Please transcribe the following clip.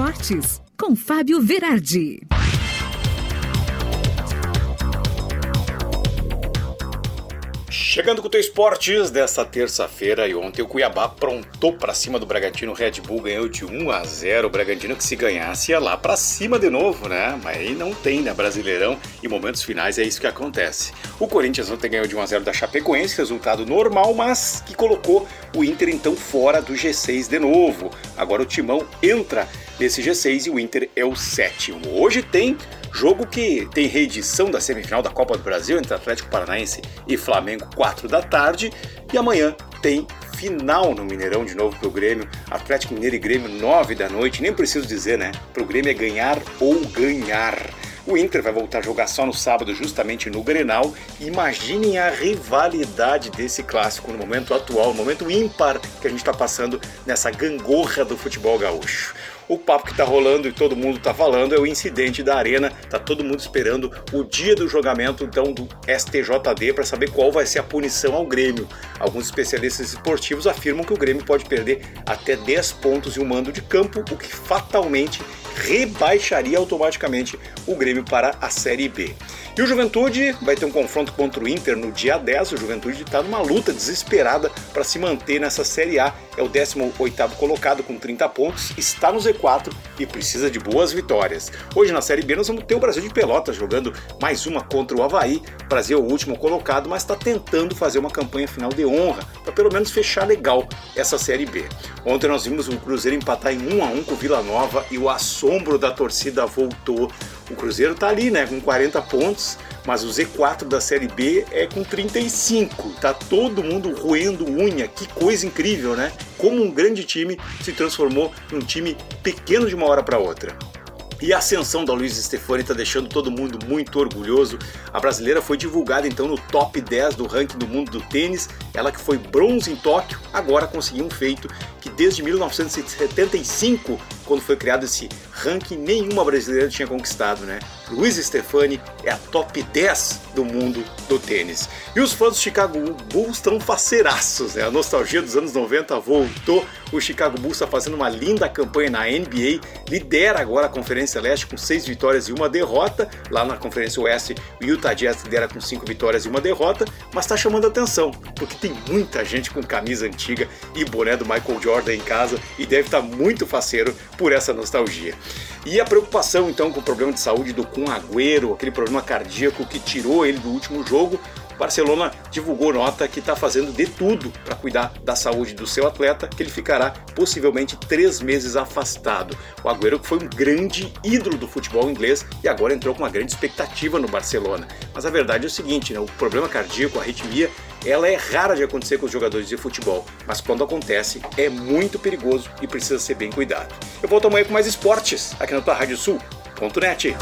Esportes, com Fábio Verardi. Chegando com o teu esportes desta terça-feira e ontem o Cuiabá prontou para cima do Bragantino, o Red Bull ganhou de 1 a 0, o Bragantino que se ganhasse ia lá para cima de novo, né? Mas aí não tem, né? Brasileirão e momentos finais é isso que acontece. O Corinthians ontem ganhou de 1 a 0 da Chapecoense, resultado normal, mas que colocou o Inter então fora do G6 de novo. Agora o Timão entra nesse G6 e o Inter é o sétimo. Hoje tem Jogo que tem reedição da semifinal da Copa do Brasil entre Atlético Paranaense e Flamengo, 4 da tarde. E amanhã tem final no Mineirão de novo pro Grêmio. Atlético Mineiro e Grêmio, 9 da noite. Nem preciso dizer, né? Pro Grêmio é ganhar ou ganhar. O Inter vai voltar a jogar só no sábado, justamente no Grenal. Imaginem a rivalidade desse clássico no momento atual, no momento ímpar que a gente está passando nessa gangorra do futebol gaúcho. O papo que tá rolando e todo mundo tá falando é o incidente da arena. Tá todo mundo esperando o dia do julgamento então do STJD para saber qual vai ser a punição ao Grêmio. Alguns especialistas esportivos afirmam que o Grêmio pode perder até 10 pontos e um mando de campo, o que fatalmente rebaixaria automaticamente o Grêmio para a Série B. E o Juventude vai ter um confronto contra o Inter no dia 10. O Juventude está numa luta desesperada para se manter nessa Série A. É o 18º colocado com 30 pontos, está no Z4 e precisa de boas vitórias. Hoje na Série B nós vamos ter o Brasil de Pelotas jogando mais uma contra o Havaí. O Brasil é o último colocado, mas está tentando fazer uma campanha final de honra para pelo menos fechar legal essa Série B. Ontem nós vimos o Cruzeiro empatar em 1 a 1 com o Vila Nova e o assombro da torcida voltou. O Cruzeiro está ali, né, com 40 pontos, mas o Z4 da Série B é com 35. Tá todo mundo roendo unha. Que coisa incrível, né? Como um grande time se transformou num time pequeno de uma hora para outra. E a ascensão da Luiz Stefani está deixando todo mundo muito orgulhoso. A brasileira foi divulgada então no top 10 do ranking do mundo do tênis. Ela que foi bronze em Tóquio, agora conseguiu um feito que desde 1975, quando foi criado esse ranking, nenhuma brasileira tinha conquistado, né? Luiz Stefani é a top 10 do mundo do tênis. E os fãs do Chicago Bulls estão faceiraços, né? A nostalgia dos anos 90 voltou. O Chicago Bulls está fazendo uma linda campanha na NBA, lidera agora a Conferência Leste com seis vitórias e uma derrota. Lá na Conferência Oeste, o Utah Jazz lidera com cinco vitórias e uma derrota, mas está chamando atenção, porque tem muita gente com camisa antiga e boné do Michael Jordan em casa e deve estar tá muito faceiro por essa nostalgia. E a preocupação então com o problema de saúde do Kun Agüero, aquele problema cardíaco que tirou ele do último jogo, Barcelona divulgou nota que está fazendo de tudo para cuidar da saúde do seu atleta, que ele ficará possivelmente três meses afastado. O Agüero que foi um grande ídolo do futebol inglês e agora entrou com uma grande expectativa no Barcelona. Mas a verdade é o seguinte, né? o problema cardíaco, a arritmia, ela é rara de acontecer com os jogadores de futebol, mas quando acontece é muito perigoso e precisa ser bem cuidado. Eu volto amanhã com mais esportes aqui na tua Rádio Sul. Ponto net.